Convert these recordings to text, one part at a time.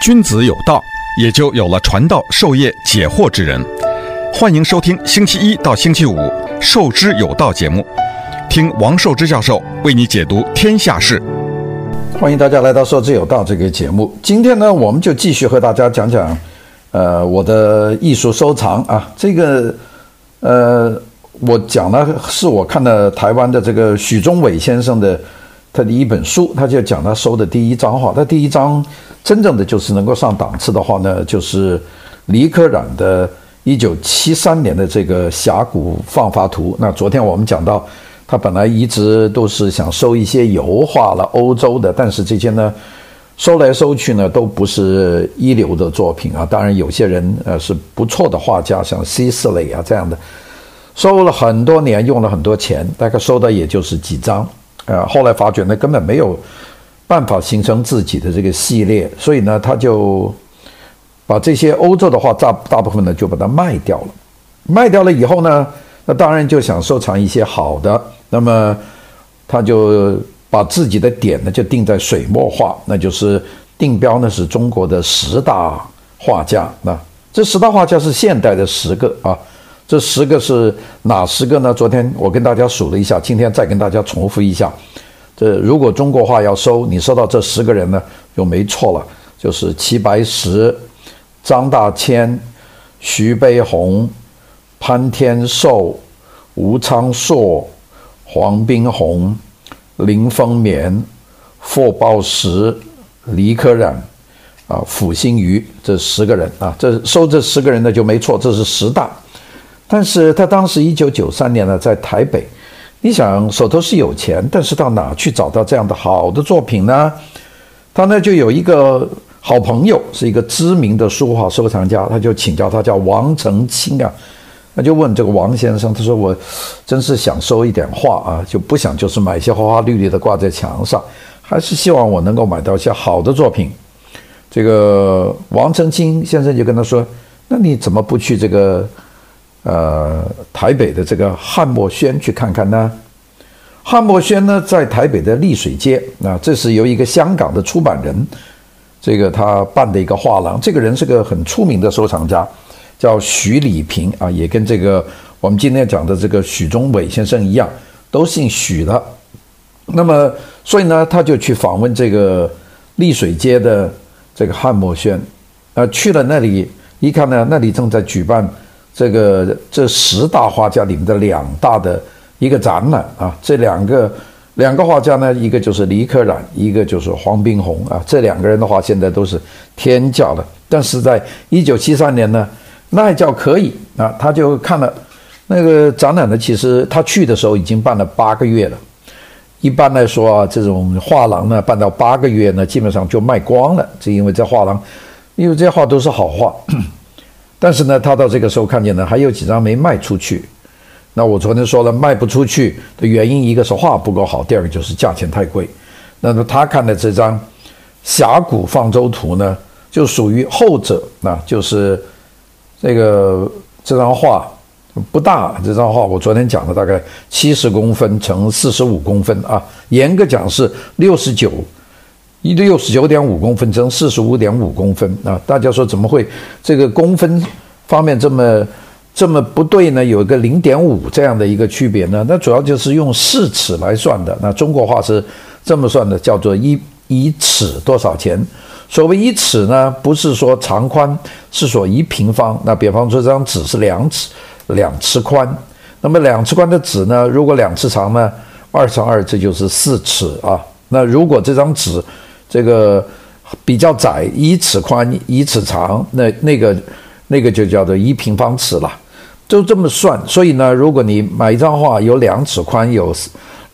君子有道，也就有了传道授业解惑之人。欢迎收听星期一到星期五《授之有道》节目，听王寿之教授为你解读天下事。欢迎大家来到《授之有道》这个节目。今天呢，我们就继续和大家讲讲，呃，我的艺术收藏啊。这个，呃，我讲的是我看了台湾的这个许忠伟先生的他的一本书，他就讲他收的第一张画，他第一张。真正的就是能够上档次的话呢，就是李可染的1973年的这个峡谷放发图。那昨天我们讲到，他本来一直都是想收一些油画了，欧洲的，但是这些呢，收来收去呢，都不是一流的作品啊。当然，有些人呃是不错的画家，像西斯雷啊这样的，收了很多年，用了很多钱，大概收的也就是几张。呃，后来发觉呢，根本没有。办法形成自己的这个系列，所以呢，他就把这些欧洲的画大大部分呢就把它卖掉了。卖掉了以后呢，那当然就想收藏一些好的。那么他就把自己的点呢就定在水墨画，那就是定标呢是中国的十大画家。那这十大画家是现代的十个啊，这十个是哪十个呢？昨天我跟大家数了一下，今天再跟大家重复一下。这如果中国画要收，你收到这十个人呢，就没错了，就是齐白石、张大千、徐悲鸿、潘天寿、吴昌硕、黄宾虹、林风眠、傅抱石、李可染啊、傅心畬这十个人啊，这收这十个人呢就没错，这是十大。但是他当时一九九三年呢，在台北。你想手头是有钱，但是到哪去找到这样的好的作品呢？他呢就有一个好朋友，是一个知名的书画收藏家，他就请教他，叫王澄清啊。他就问这个王先生，他说：“我真是想收一点画啊，就不想就是买一些花花绿绿的挂在墙上，还是希望我能够买到一些好的作品。”这个王澄清先生就跟他说：“那你怎么不去这个？”呃，台北的这个汉墨轩去看看呢？汉墨轩呢，在台北的丽水街。那这是由一个香港的出版人，这个他办的一个画廊。这个人是个很出名的收藏家，叫许礼平啊，也跟这个我们今天讲的这个许忠伟先生一样，都姓许的。那么，所以呢，他就去访问这个丽水街的这个汉墨轩。呃，去了那里一看呢，那里正在举办。这个这十大画家里面的两大的一个展览啊，这两个两个画家呢，一个就是李可染，一个就是黄宾虹啊。这两个人的话，现在都是天价了。但是在一九七三年呢，那还叫可以啊。他就看了那个展览呢，其实他去的时候已经办了八个月了。一般来说啊，这种画廊呢，办到八个月呢，基本上就卖光了。这因为这画廊，因为这些画都是好画。但是呢，他到这个时候看见呢，还有几张没卖出去。那我昨天说了，卖不出去的原因，一个是画不够好，第二个就是价钱太贵。那么他看的这张《峡谷放舟图》呢，就属于后者。那就是这个这张画不大，这张画我昨天讲的大概七十公分乘四十五公分啊，严格讲是六十九。一六十九点五公分乘四十五点五公分啊！大家说怎么会这个公分方面这么这么不对呢？有一个零点五这样的一个区别呢？那主要就是用四尺来算的。那中国话是这么算的，叫做一一尺多少钱？所谓一尺呢，不是说长宽，是说一平方。那比方说这张纸是两尺两尺宽，那么两尺宽的纸呢，如果两尺长呢，二乘二这就是四尺啊。那如果这张纸这个比较窄，一尺宽一尺长，那那个那个就叫做一平方尺了，就这么算。所以呢，如果你买一张画有两尺宽，有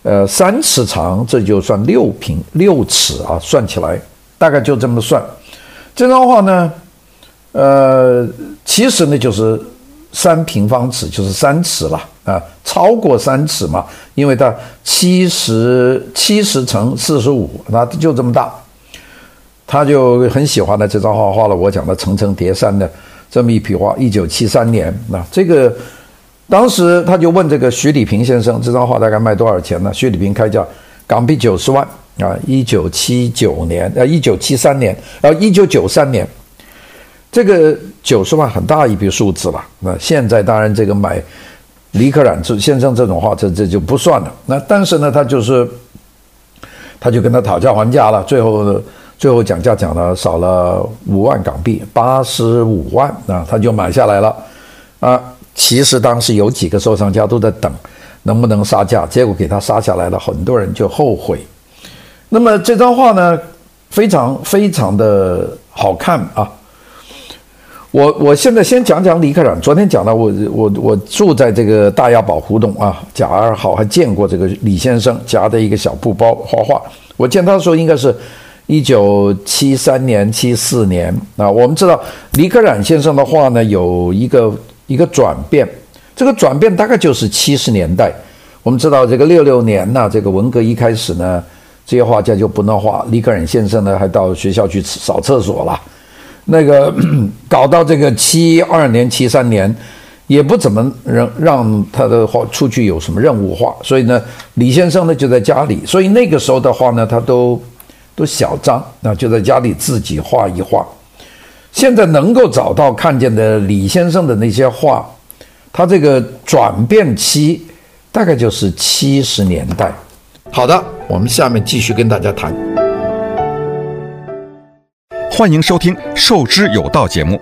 呃三尺长，这就算六平六尺啊，算起来大概就这么算。这张画呢，呃，其实呢就是三平方尺，就是三尺了啊，超过三尺嘛，因为它七十七十乘四十五，那就这么大。他就很喜欢的这张画，画了我讲的层层叠山的这么一批画。一九七三年，那这个当时他就问这个徐礼平先生，这张画大概卖多少钱呢？徐礼平开价港币九十万啊，一九七九年，呃，一九七三年，呃，一九九三年，这个九十万很大一笔数字了。那现在当然这个买李可染先生这种画这，这就不算了。那但是呢，他就是，他就跟他讨价还价了，最后最后讲价讲了少了五万港币，八十五万啊，他就买下来了。啊，其实当时有几个收藏家都在等能不能杀价，结果给他杀下来了，很多人就后悔。那么这张画呢，非常非常的好看啊！我我现在先讲讲李可染。昨天讲了，我我我住在这个大亚宝胡同啊，甲二号还见过这个李先生夹的一个小布包画画。我见他的时候应该是一九七三年、七四年啊。我们知道李可染先生的画呢，有一个一个转变，这个转变大概就是七十年代。我们知道这个六六年呢，这个文革一开始呢。这些画家就不能画，李可染先生呢还到学校去扫厕所了，那个搞到这个七二年、七三年，也不怎么让让他的画出去有什么任务画，所以呢，李先生呢就在家里，所以那个时候的话呢，他都都小张，那就在家里自己画一画。现在能够找到看见的李先生的那些画，他这个转变期大概就是七十年代。好的，我们下面继续跟大家谈。欢迎收听《授之有道》节目，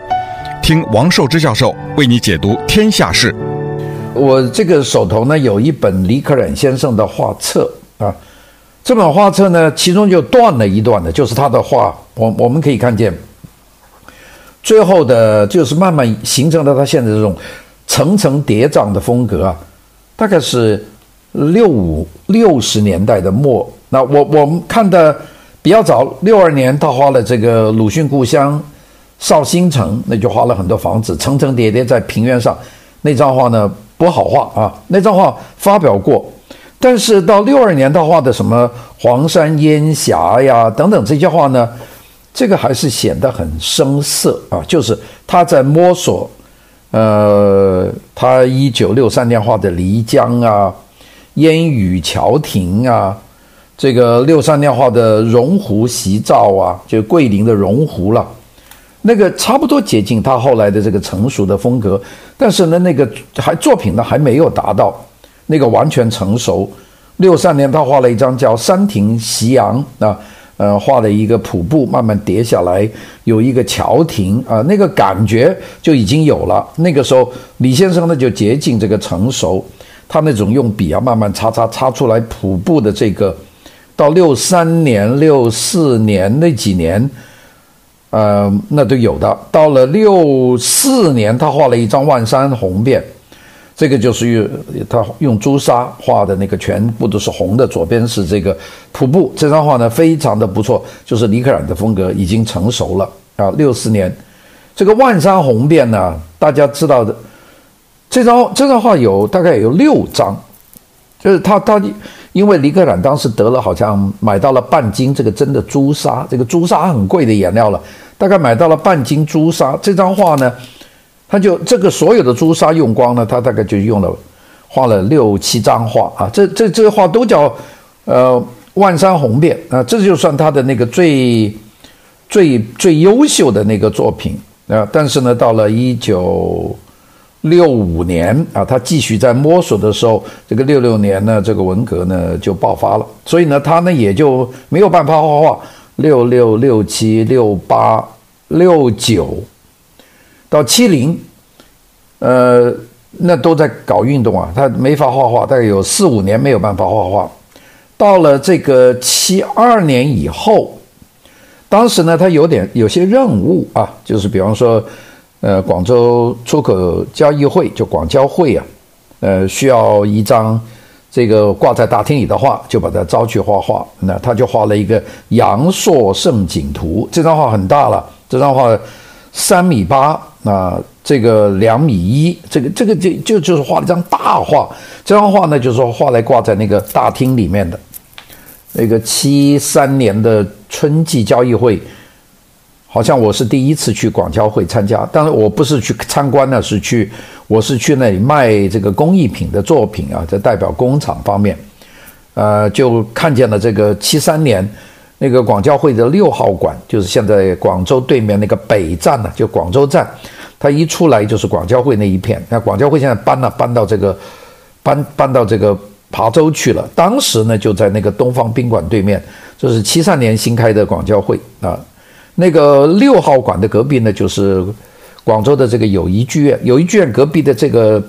听王寿之教授为你解读天下事。我这个手头呢有一本李可染先生的画册啊，这本画册呢其中就断了一段的，就是他的画，我我们可以看见，最后的就是慢慢形成了他现在这种层层叠嶂的风格啊，大概是。六五六十年代的末，那我我们看的比较早，六二年他画了这个鲁迅故乡绍兴城，那就画了很多房子，层层叠叠在平原上。那张画呢不好画啊，那张画发表过，但是到六二年他画的什么黄山烟霞呀等等这些画呢，这个还是显得很生涩啊，就是他在摸索。呃，他一九六三年画的漓江啊。烟雨桥亭啊，这个六三年画的榕湖夕照啊，就桂林的榕湖了，那个差不多接近他后来的这个成熟的风格，但是呢，那个还作品呢还没有达到那个完全成熟。六三年他画了一张叫《山亭夕阳》啊，呃，画了一个瀑布慢慢叠下来，有一个桥亭啊，那个感觉就已经有了。那个时候李先生呢就接近这个成熟。他那种用笔啊，慢慢擦擦擦出来瀑布的这个，到六三年、六四年那几年，呃，那都有的。到了六四年，他画了一张《万山红遍》，这个就是用他用朱砂画的那个，全部都是红的。左边是这个瀑布，这张画呢非常的不错，就是李可染的风格已经成熟了啊。六四年，这个《万山红遍》呢，大家知道的。这张这张画有大概有六张，就是他他因为李可染当时得了好像买到了半斤这个真的朱砂，这个朱砂很贵的颜料了，大概买到了半斤朱砂。这张画呢，他就这个所有的朱砂用光了，他大概就用了画了六七张画啊。这这这个画都叫呃万山红遍啊，这就算他的那个最最最优秀的那个作品啊。但是呢，到了一九。六五年啊，他继续在摸索的时候，这个六六年呢，这个文革呢就爆发了，所以呢，他呢也就没有办法画画。六六六七六八六九到七零，呃，那都在搞运动啊，他没法画画，大概有四五年没有办法画画。到了这个七二年以后，当时呢，他有点有些任务啊，就是比方说。呃，广州出口交易会就广交会啊，呃，需要一张这个挂在大厅里的画，就把他招去画画。那他就画了一个《阳朔胜景图》，这张画很大了，这张画三米八啊，这个两米一，这个这个就就就是画了一张大画。这张画呢，就是说画来挂在那个大厅里面的。那个七三年的春季交易会。好像我是第一次去广交会参加，但是我不是去参观呢，是去，我是去那里卖这个工艺品的作品啊，在代表工厂方面。呃，就看见了这个七三年那个广交会的六号馆，就是现在广州对面那个北站呢，就广州站，它一出来就是广交会那一片。那广交会现在搬了，搬到这个搬搬到这个琶洲去了。当时呢，就在那个东方宾馆对面，就是七三年新开的广交会啊。那个六号馆的隔壁呢，就是广州的这个友谊剧院。友谊剧院隔壁的这个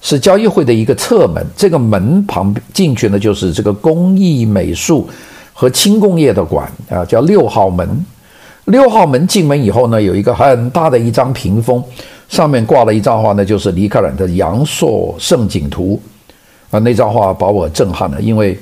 是交易会的一个侧门，这个门旁进去呢，就是这个工艺美术和轻工业的馆啊，叫六号门。六号门进门以后呢，有一个很大的一张屏风，上面挂了一张画呢，就是李可染的《阳朔胜景图》啊，那张画把我震撼了，因为。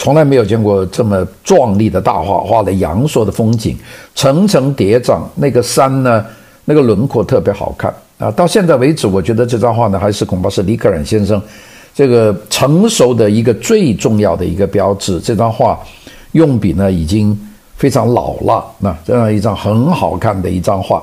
从来没有见过这么壮丽的大画，画的阳朔的风景，层层叠嶂，那个山呢，那个轮廓特别好看啊！到现在为止，我觉得这张画呢，还是恐怕是李可染先生这个成熟的一个最重要的一个标志。这张画用笔呢，已经非常老了，那这样一张很好看的一张画。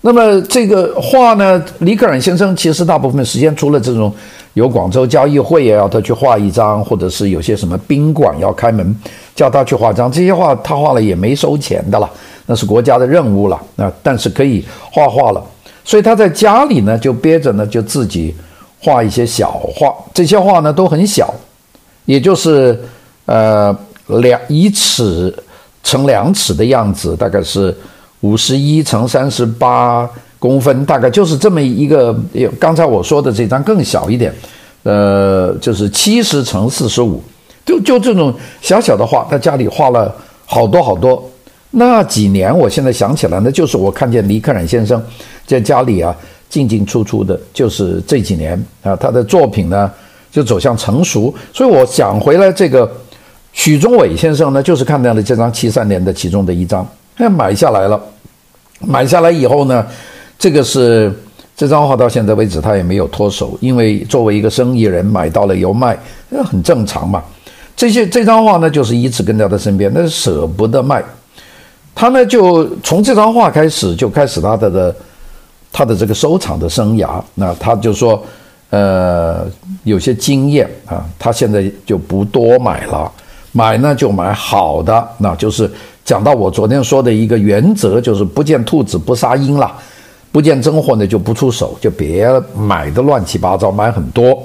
那么这个画呢，李可染先生其实大部分时间除了这种。有广州交易会也要他去画一张，或者是有些什么宾馆要开门，叫他去画张，这些画他画了也没收钱的了，那是国家的任务了那。但是可以画画了，所以他在家里呢就憋着呢，就自己画一些小画，这些画呢都很小，也就是呃两一尺乘两尺的样子，大概是五十一乘三十八。公分大概就是这么一个，刚才我说的这张更小一点，呃，就是七十乘四十五，就就这种小小的画，他家里画了好多好多。那几年，我现在想起来呢，就是我看见李可染先生在家里啊进进出出的，就是这几年啊，他的作品呢就走向成熟。所以我想回来，这个许忠伟先生呢，就是看到了这张七三年的其中的一张，他买下来了，买下来以后呢。这个是这张画到现在为止他也没有脱手，因为作为一个生意人买到了有卖，那很正常嘛。这些这张画呢，就是一直跟在他身边，那舍不得卖。他呢就从这张画开始就开始他的的他的这个收藏的生涯。那他就说，呃，有些经验啊，他现在就不多买了，买呢就买好的。那就是讲到我昨天说的一个原则，就是不见兔子不撒鹰了。不见真货呢，就不出手，就别买的乱七八糟，买很多。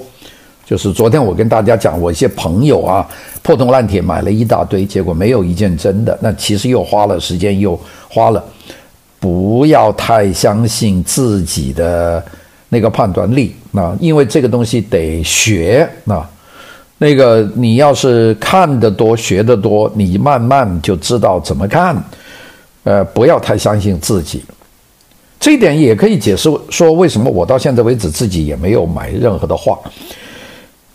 就是昨天我跟大家讲，我一些朋友啊，破铜烂铁买了一大堆，结果没有一件真的，那其实又花了时间，又花了。不要太相信自己的那个判断力那，因为这个东西得学啊。那个你要是看得多，学得多，你慢慢就知道怎么看。呃，不要太相信自己。这一点也可以解释说，为什么我到现在为止自己也没有买任何的画，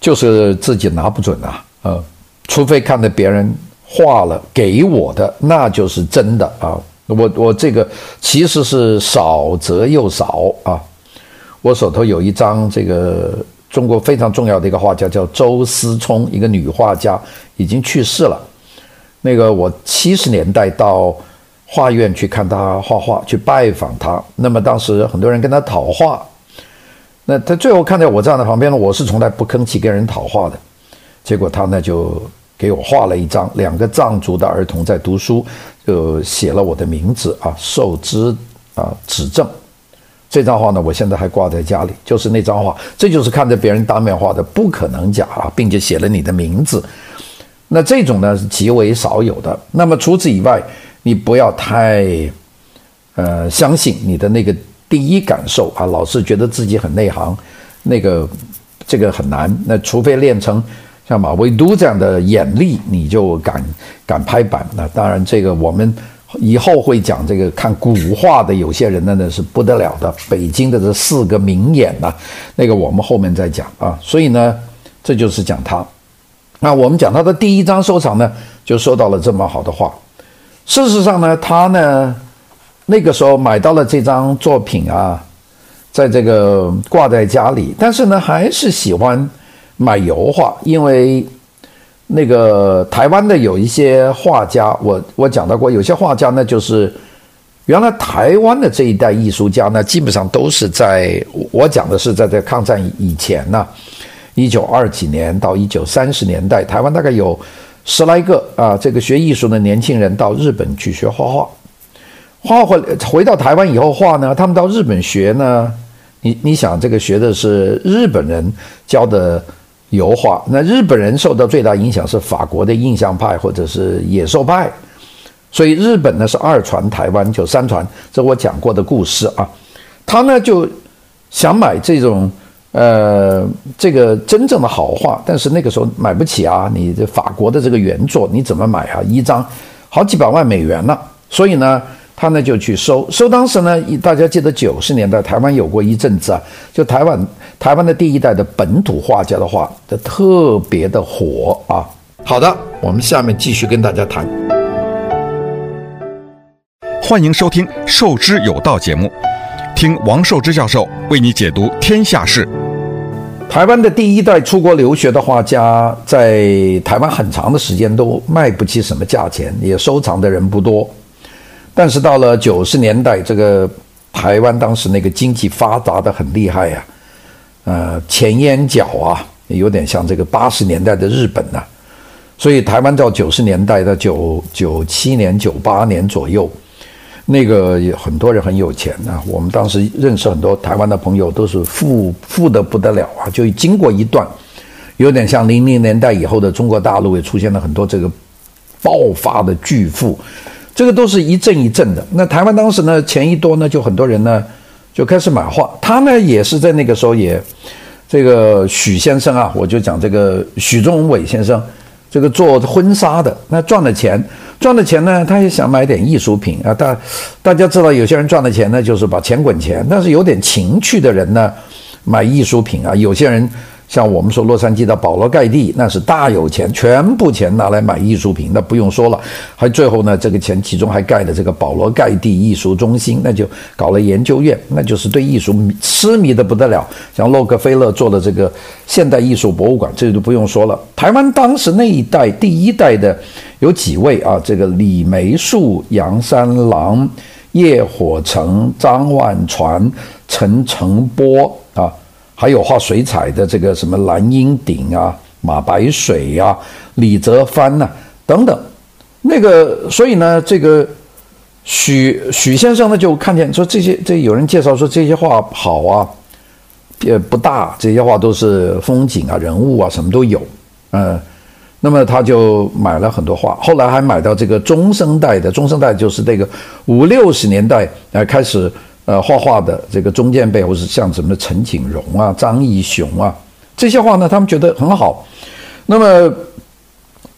就是自己拿不准啊，呃，除非看到别人画了给我的，那就是真的啊。我我这个其实是少则又少啊。我手头有一张这个中国非常重要的一个画家，叫周思聪，一个女画家，已经去世了。那个我七十年代到。画院去看他画画，去拜访他。那么当时很多人跟他讨画，那他最后看在我站在旁边呢，我是从来不吭气跟人讨画的。结果他呢就给我画了一张两个藏族的儿童在读书，就写了我的名字啊，受之啊指正。这张画呢，我现在还挂在家里，就是那张画，这就是看着别人当面画的，不可能假啊，并且写了你的名字。那这种呢是极为少有的。那么除此以外，你不要太，呃，相信你的那个第一感受啊，老是觉得自己很内行，那个这个很难。那除非练成像马未都这样的眼力，你就敢敢拍板。那当然，这个我们以后会讲这个看古画的有些人呢，那是不得了的。北京的这四个名眼呐，那个我们后面再讲啊。所以呢，这就是讲他。那我们讲他的第一张收藏呢，就收到了这么好的画。事实上呢，他呢，那个时候买到了这张作品啊，在这个挂在家里，但是呢，还是喜欢买油画，因为那个台湾的有一些画家，我我讲到过，有些画家呢，就是原来台湾的这一代艺术家呢，基本上都是在我讲的是在这抗战以前呢，一九二几年到一九三十年代，台湾大概有十来个啊，这个学艺术的年轻人到日本去学画画。画回回到台湾以后画呢，他们到日本学呢，你你想这个学的是日本人教的油画，那日本人受到最大影响是法国的印象派或者是野兽派，所以日本呢是二传台湾就三传，这我讲过的故事啊，他呢就想买这种呃这个真正的好画，但是那个时候买不起啊，你这法国的这个原作你怎么买啊？一张好几百万美元呢，所以呢。他呢就去收收，当时呢，大家记得九十年代台湾有过一阵子啊，就台湾台湾的第一代的本土画家的画的特别的火啊。好的，我们下面继续跟大家谈。欢迎收听《授之有道》节目，听王寿之教授为你解读天下事。台湾的第一代出国留学的画家，在台湾很长的时间都卖不起什么价钱，也收藏的人不多。但是到了九十年代，这个台湾当时那个经济发达的很厉害呀、啊，呃，钱淹脚啊，有点像这个八十年代的日本呐、所以台湾到九十年代的九九七年、九八年左右，那个很多人很有钱啊。我们当时认识很多台湾的朋友，都是富富得不得了啊。就经过一段，有点像零零年代以后的中国大陆，也出现了很多这个爆发的巨富。这个都是一阵一阵的。那台湾当时呢，钱一多呢，就很多人呢就开始买画。他呢也是在那个时候也，这个许先生啊，我就讲这个许宗伟先生，这个做婚纱的，那赚了钱，赚了钱呢，他也想买点艺术品啊。大大家知道，有些人赚了钱呢，就是把钱滚钱，但是有点情趣的人呢，买艺术品啊，有些人。像我们说洛杉矶的保罗盖蒂，那是大有钱，全部钱拿来买艺术品，那不用说了。还最后呢，这个钱其中还盖了这个保罗盖蒂艺术中心，那就搞了研究院，那就是对艺术痴迷的不得了。像洛克菲勒做的这个现代艺术博物馆，这就不用说了。台湾当时那一代第一代的有几位啊？这个李梅树、杨三郎、叶火成、张万传、陈澄波。还有画水彩的这个什么蓝英鼎啊、马白水呀、啊、李泽藩呐、等等，那个所以呢，这个许许先生呢就看见说这些这有人介绍说这些画好啊，也不大，这些画都是风景啊、人物啊什么都有，嗯，那么他就买了很多画，后来还买到这个中生代的，中生代就是这个五六十年代呃开始。呃，画画的这个中间背后是像什么陈景荣啊、张义雄啊，这些画呢，他们觉得很好。那么，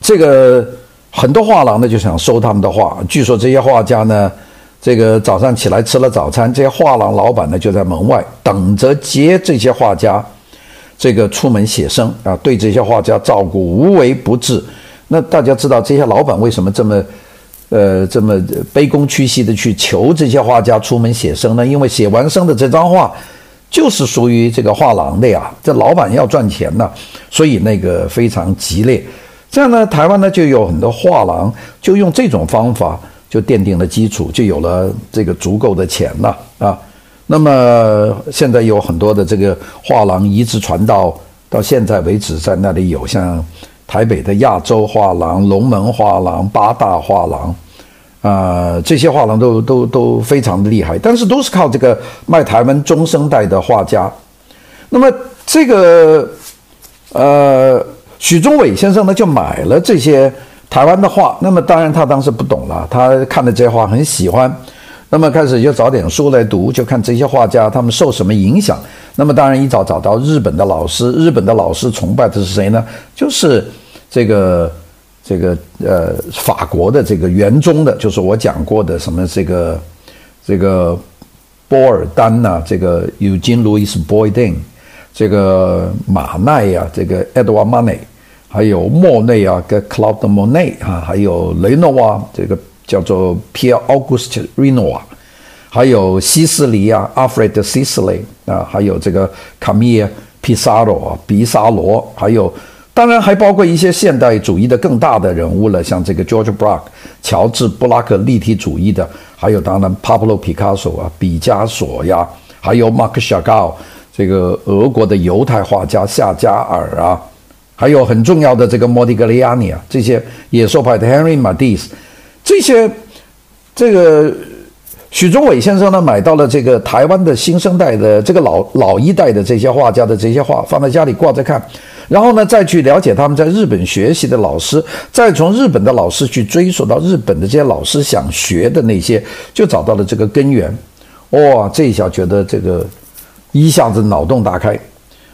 这个很多画廊呢就想收他们的画。据说这些画家呢，这个早上起来吃了早餐，这些画廊老板呢就在门外等着接这些画家，这个出门写生啊，对这些画家照顾无微不至。那大家知道这些老板为什么这么？呃，这么卑躬屈膝的去求这些画家出门写生呢？因为写完生的这张画，就是属于这个画廊的呀。这老板要赚钱呢，所以那个非常激烈。这样呢，台湾呢就有很多画廊，就用这种方法就奠定了基础，就有了这个足够的钱了啊。那么现在有很多的这个画廊一直传到到现在为止，在那里有像。台北的亚洲画廊、龙门画廊、八大画廊，啊、呃，这些画廊都都都非常的厉害，但是都是靠这个卖台湾中生代的画家。那么这个呃，许宗伟先生呢，就买了这些台湾的画。那么当然他当时不懂了，他看了这些画很喜欢。那么开始就找点书来读，就看这些画家他们受什么影响。那么当然一早找到日本的老师，日本的老师崇拜的是谁呢？就是这个这个呃法国的这个原宗的，就是我讲过的什么这个这个波尔丹呐、啊，这个 Eugene Louis Bourdin，这个马奈呀、啊，这个 Edouard Manet，还有莫内啊，跟 Claude Monet 啊，还有雷诺瓦这个。叫做 Pierre Auguste Renoir，还有西斯里啊，Alfred Sisley 啊，还有这个 Camille Pissarro 啊，毕沙罗，还有当然还包括一些现代主义的更大的人物了，像这个 George Braque 乔治布拉克立体主义的，还有当然 Pablo Picasso 啊，毕加索呀，还有 Marc Chagall 这个俄国的犹太画家夏加尔啊，还有很重要的这个莫迪格利亚尼啊，这些野兽派的 Henry Matisse，这些这个许忠伟先生呢，买到了这个台湾的新生代的这个老老一代的这些画家的这些画，放在家里挂着看，然后呢，再去了解他们在日本学习的老师，再从日本的老师去追溯到日本的这些老师想学的那些，就找到了这个根源。哇，这一下觉得这个。一下子脑洞大开，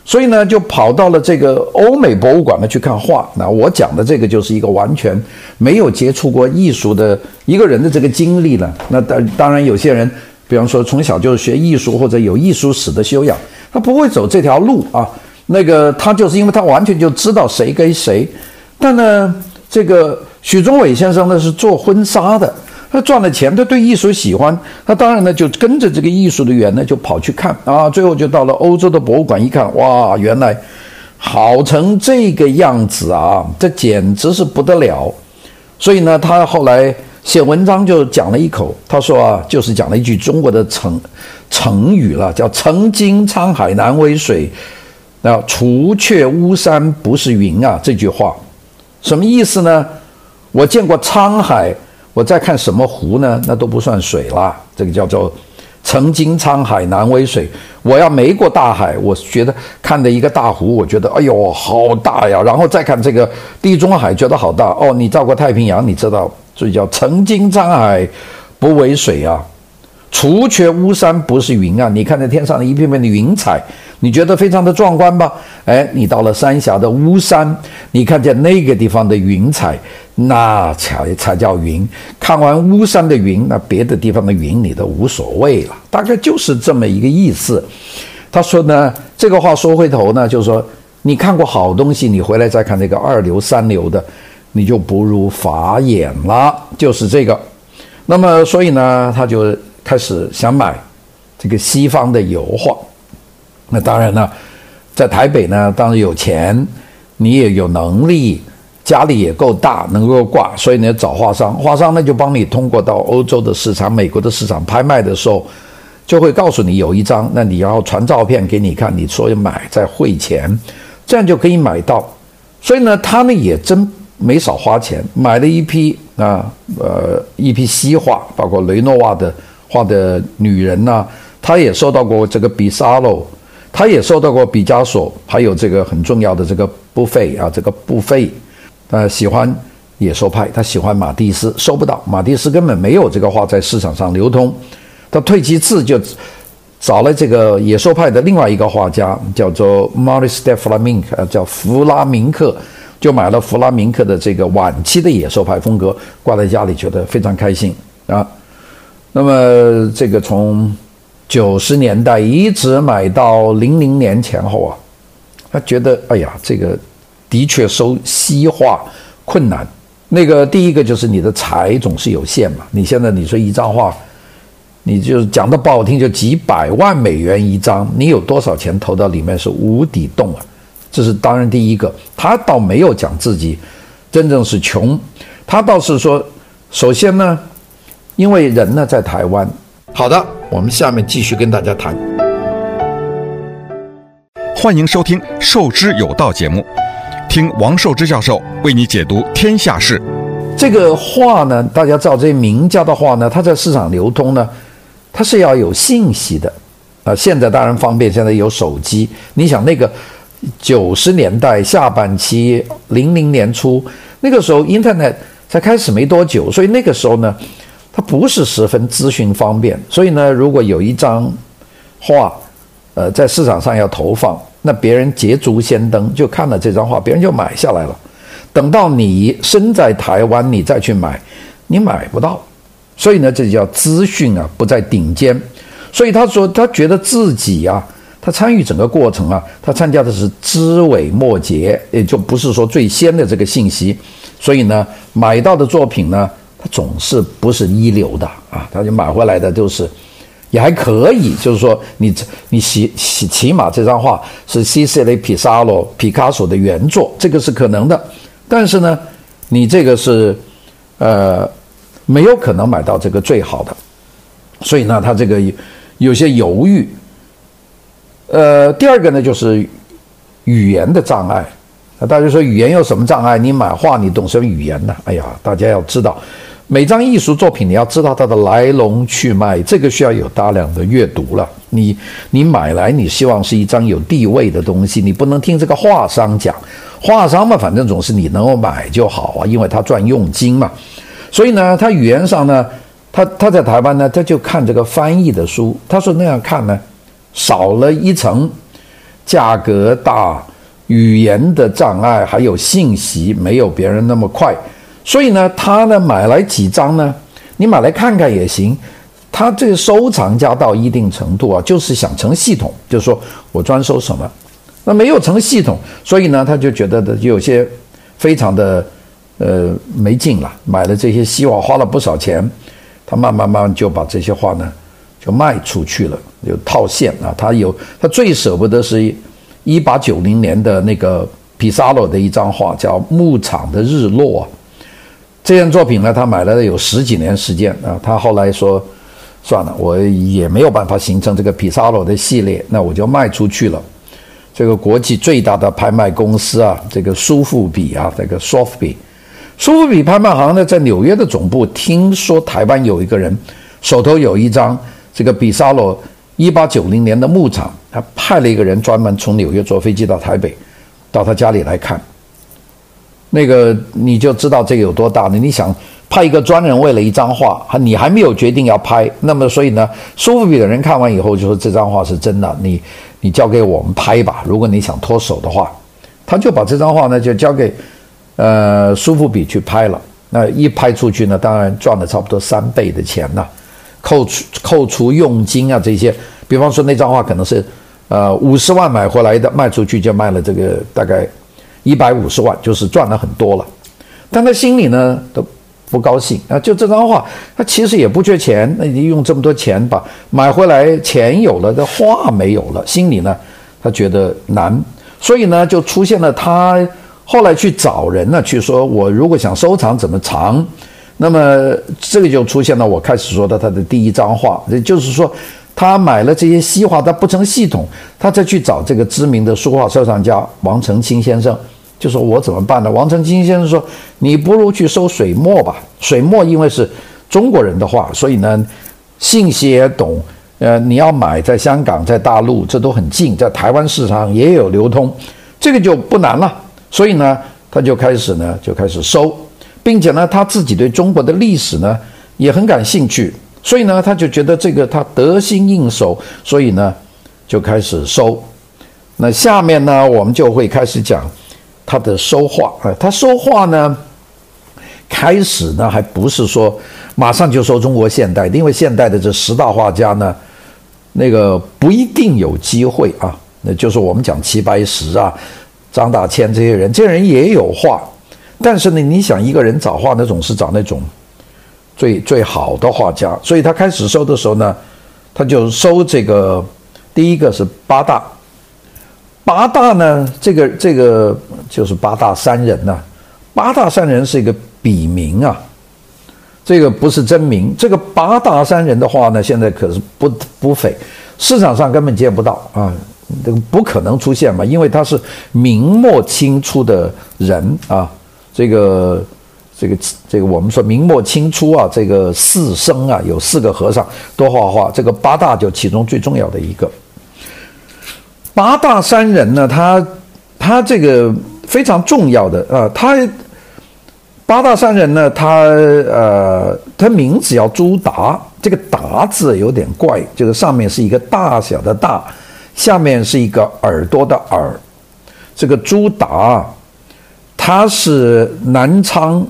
所以呢，就跑到了这个欧美博物馆呢去看画。那我讲的这个就是一个完全没有接触过艺术的一个人的这个经历了。那当当然，有些人，比方说从小就是学艺术或者有艺术史的修养，他不会走这条路啊。那个他就是因为他完全就知道谁跟谁。但呢，这个许忠伟先生呢是做婚纱的。他赚了钱，他对艺术喜欢，他当然呢就跟着这个艺术的缘呢就跑去看啊，最后就到了欧洲的博物馆一看，哇，原来好成这个样子啊，这简直是不得了。所以呢，他后来写文章就讲了一口，他说啊，就是讲了一句中国的成成语了，叫“曾经沧海难为水，啊，除却巫山不是云啊”这句话，什么意思呢？我见过沧海。我再看什么湖呢？那都不算水啦。这个叫做“曾经沧海难为水”。我要没过大海，我觉得看的一个大湖，我觉得哎呦好大呀。然后再看这个地中海，觉得好大哦。你照过太平洋，你知道，所以叫“曾经沧海不为水”啊。除却巫山不是云啊！你看这天上的一片片的云彩，你觉得非常的壮观吧？哎，你到了三峡的巫山，你看见那个地方的云彩。那才才叫云。看完巫山的云，那别的地方的云你都无所谓了。大概就是这么一个意思。他说呢，这个话说回头呢，就是说你看过好东西，你回来再看这个二流三流的，你就不如法眼了。就是这个。那么所以呢，他就开始想买这个西方的油画。那当然呢，在台北呢，当然有钱，你也有能力。家里也够大，能够挂，所以你要找画商，画商呢就帮你通过到欧洲的市场、美国的市场拍卖的时候，就会告诉你有一张，那你要传照片给你看，你说要买再汇钱，这样就可以买到。所以呢，他呢也真没少花钱，买了一批啊，呃，一批西画，包括雷诺瓦的画的女人呐、啊，他也收到过这个比萨罗，他也收到过毕加索，还有这个很重要的这个布菲啊，这个布菲。呃，喜欢野兽派，他喜欢马蒂斯，收不到。马蒂斯根本没有这个画在市场上流通。他退其次就找了这个野兽派的另外一个画家，叫做 Maurice de Flamenc，呃，叫弗拉明克，就买了弗拉明克的这个晚期的野兽派风格，挂在家里，觉得非常开心啊。那么这个从九十年代一直买到零零年前后啊，他觉得哎呀，这个。的确收西化困难，那个第一个就是你的财总是有限嘛。你现在你说一张画，你就讲的不好听，就几百万美元一张，你有多少钱投到里面是无底洞啊？这是当然第一个。他倒没有讲自己真正是穷，他倒是说，首先呢，因为人呢在台湾。好的，我们下面继续跟大家谈。欢迎收听《受之有道》节目。听王寿之教授为你解读天下事。这个画呢，大家知道这些名家的画呢，它在市场流通呢，它是要有信息的啊。现在当然方便，现在有手机。你想那个九十年代下半期、零零年初那个时候，Internet 才开始没多久，所以那个时候呢，它不是十分资讯方便。所以呢，如果有一张画，呃，在市场上要投放。那别人捷足先登，就看了这张画，别人就买下来了。等到你身在台湾，你再去买，你买不到。所以呢，这叫资讯啊不在顶尖。所以他说，他觉得自己啊，他参与整个过程啊，他参加的是枝尾末节，也就不是说最先的这个信息。所以呢，买到的作品呢，他总是不是一流的啊，他就买回来的都是。也还可以，就是说你你起起起码这张画是西西里皮萨罗皮卡索的原作，这个是可能的。但是呢，你这个是呃没有可能买到这个最好的，所以呢，他这个有些犹豫。呃，第二个呢就是语言的障碍。那大家说语言有什么障碍？你买画你懂什么语言呢？哎呀，大家要知道，每张艺术作品你要知道它的来龙去脉，这个需要有大量的阅读了。你你买来，你希望是一张有地位的东西，你不能听这个画商讲。画商嘛，反正总是你能够买就好啊，因为他赚佣金嘛。所以呢，他语言上呢，他他在台湾呢，他就看这个翻译的书。他说那样看呢，少了一层价格大。语言的障碍，还有信息没有别人那么快，所以呢，他呢买来几张呢？你买来看看也行。他这个收藏家到一定程度啊，就是想成系统，就是说我专收什么，那没有成系统，所以呢，他就觉得的有些非常的呃没劲了。买了这些西画，花了不少钱，他慢慢慢慢就把这些画呢就卖出去了，有套现啊。他有他最舍不得是。一八九零年的那个皮萨罗的一张画叫《牧场的日落》，这件作品呢，他买了有十几年时间啊。他后来说，算了，我也没有办法形成这个皮萨罗的系列，那我就卖出去了。这个国际最大的拍卖公司啊，这个苏富比啊，这个苏富比，苏富比拍卖行呢，在纽约的总部，听说台湾有一个人手头有一张这个皮萨罗。一八九零年的牧场，他派了一个人专门从纽约坐飞机到台北，到他家里来看。那个你就知道这个有多大了。你想派一个专人为了一张画，你还没有决定要拍，那么所以呢，苏富比的人看完以后就说这张画是真的，你你交给我们拍吧。如果你想脱手的话，他就把这张画呢就交给呃苏富比去拍了。那一拍出去呢，当然赚了差不多三倍的钱了。扣除扣除佣金啊，这些，比方说那张画可能是，呃五十万买回来的，卖出去就卖了这个大概一百五十万，就是赚了很多了。但他心里呢都不高兴啊，就这张画，他其实也不缺钱，那你用这么多钱把买回来，钱有了，这画没有了，心里呢他觉得难，所以呢就出现了他后来去找人呢，去说我如果想收藏怎么藏。那么这个就出现了，我开始说的他的第一张画，也就是说，他买了这些西画，他不成系统，他再去找这个知名的书画收藏家王澄清先生，就说我怎么办呢？王澄清先生说，你不如去收水墨吧，水墨因为是中国人的画，所以呢，信息也懂，呃，你要买在香港、在大陆这都很近，在台湾市场也有流通，这个就不难了，所以呢，他就开始呢，就开始收。并且呢，他自己对中国的历史呢也很感兴趣，所以呢，他就觉得这个他得心应手，所以呢就开始收。那下面呢，我们就会开始讲他的收画啊，他收画呢，开始呢还不是说马上就收中国现代，因为现代的这十大画家呢，那个不一定有机会啊。那就是我们讲齐白石啊、张大千这些人，这些人也有画。但是呢，你想一个人找画，那总是找那种最最好的画家。所以他开始收的时候呢，他就收这个第一个是八大。八大呢，这个这个就是八大山人呐、八大山人是一个笔名啊，这个不是真名。这个八大山人的话呢，现在可是不不菲，市场上根本见不到啊，这个不可能出现嘛，因为他是明末清初的人啊。这个这个这个，我们说明末清初啊，这个四僧啊，有四个和尚都画画，这个八大就其中最重要的一个。八大山人呢，他他这个非常重要的啊，他八大山人呢，他呃，他名字叫朱达，这个达字有点怪，就是上面是一个大小的大，下面是一个耳朵的耳，这个朱达。他是南昌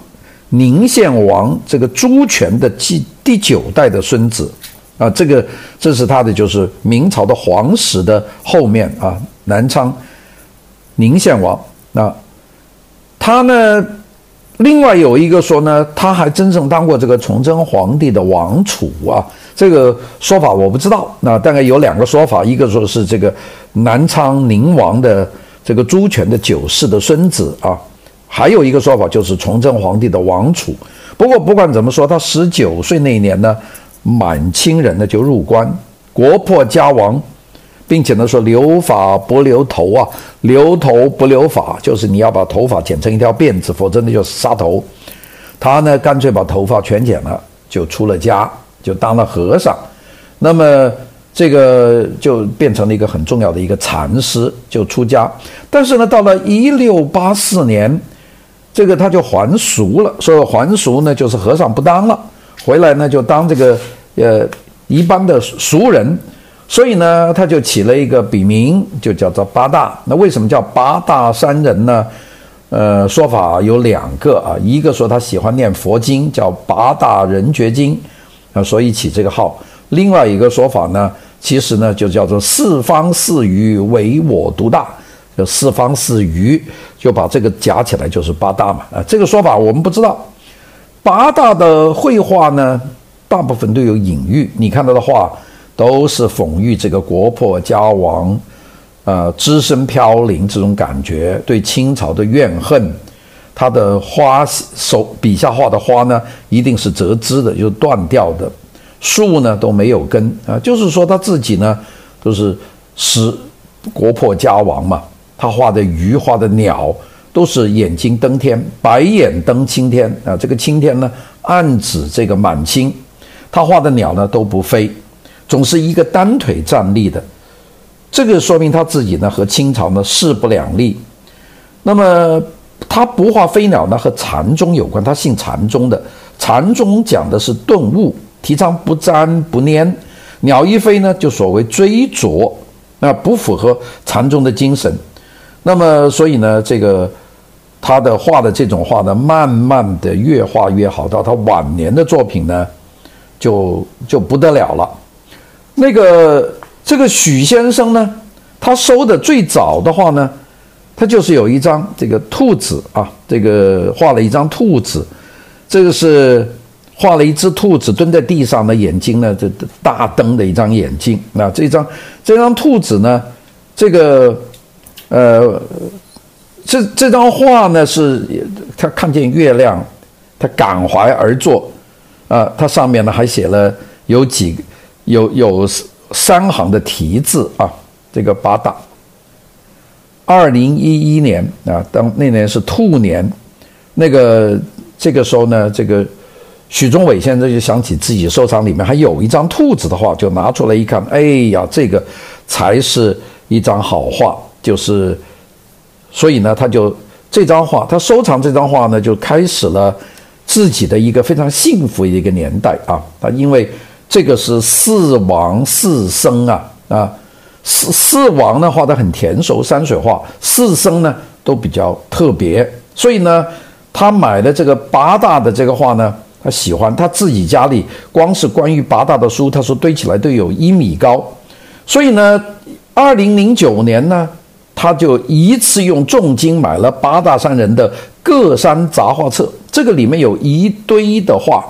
宁献王这个朱权的第第九代的孙子啊，这个这是他的就是明朝的皇室的后面啊，南昌宁献王。那他呢，另外有一个说呢，他还真正当过这个崇祯皇帝的王储啊，这个说法我不知道。那大概有两个说法，一个说是这个南昌宁王的这个朱权的九世的孙子啊。还有一个说法就是崇祯皇帝的王储。不过不管怎么说，他十九岁那一年呢，满清人呢就入关，国破家亡，并且呢说留发不留头啊，留头不留发，就是你要把头发剪成一条辫子，否则那就是杀头。他呢干脆把头发全剪了，就出了家，就当了和尚。那么这个就变成了一个很重要的一个禅师，就出家。但是呢，到了一六八四年，这个他就还俗了。说还俗呢，就是和尚不当了，回来呢就当这个呃一般的俗人。所以呢，他就起了一个笔名，就叫做八大。那为什么叫八大山人呢？呃，说法有两个啊，一个说他喜欢念佛经，叫八大人觉经啊，所以起这个号。另外一个说法呢，其实呢就叫做四方四余唯我独大，就四方四余就把这个夹起来就是八大嘛啊。这个说法我们不知道。八大的绘画呢，大部分都有隐喻，你看到的画。都是讽喻这个国破家亡，呃，只身飘零这种感觉，对清朝的怨恨。他的花手笔下画的花呢，一定是折枝的，就是断掉的；树呢都没有根啊，就是说他自己呢都是使国破家亡嘛。他画的鱼、画的鸟都是眼睛登天，白眼登青天啊。这个青天呢，暗指这个满清。他画的鸟呢都不飞。总是一个单腿站立的，这个说明他自己呢和清朝呢势不两立。那么他不画飞鸟呢和禅宗有关，他信禅宗的。禅宗讲的是顿悟，提倡不沾不粘。鸟一飞呢就所谓追逐，那不符合禅宗的精神。那么所以呢这个他的画的这种画呢，慢慢的越画越好，到他晚年的作品呢就就不得了了。那个这个许先生呢，他收的最早的话呢，他就是有一张这个兔子啊，这个画了一张兔子，这个是画了一只兔子蹲在地上的眼睛呢，这大瞪的一张眼睛。那这张这张兔子呢，这个呃，这这张画呢是他看见月亮，他感怀而作啊，他上面呢还写了有几。有有三行的题字啊，这个八大。二零一一年啊，当那年是兔年，那个这个时候呢，这个许宗伟先生就想起自己收藏里面还有一张兔子的画，就拿出来一看，哎呀，这个才是一张好画，就是，所以呢，他就这张画，他收藏这张画呢，就开始了自己的一个非常幸福的一个年代啊，他因为。这个是四王四僧啊啊，四四王呢画得很甜熟，山水画；四僧呢都比较特别，所以呢，他买的这个八大的这个画呢，他喜欢。他自己家里光是关于八大的书，他说堆起来都有一米高，所以呢，二零零九年呢，他就一次用重金买了八大山人的各山杂画册，这个里面有一堆的画。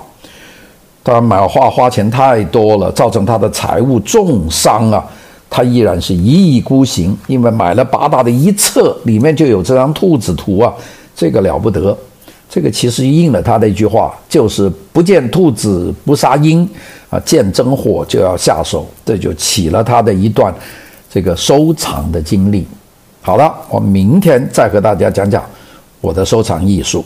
他买画花钱太多了，造成他的财务重伤啊！他依然是一意孤行，因为买了八大的一册，里面就有这张兔子图啊，这个了不得。这个其实应了他的一句话，就是不见兔子不杀鹰啊，见真货就要下手。这就起了他的一段这个收藏的经历。好了，我明天再和大家讲讲我的收藏艺术。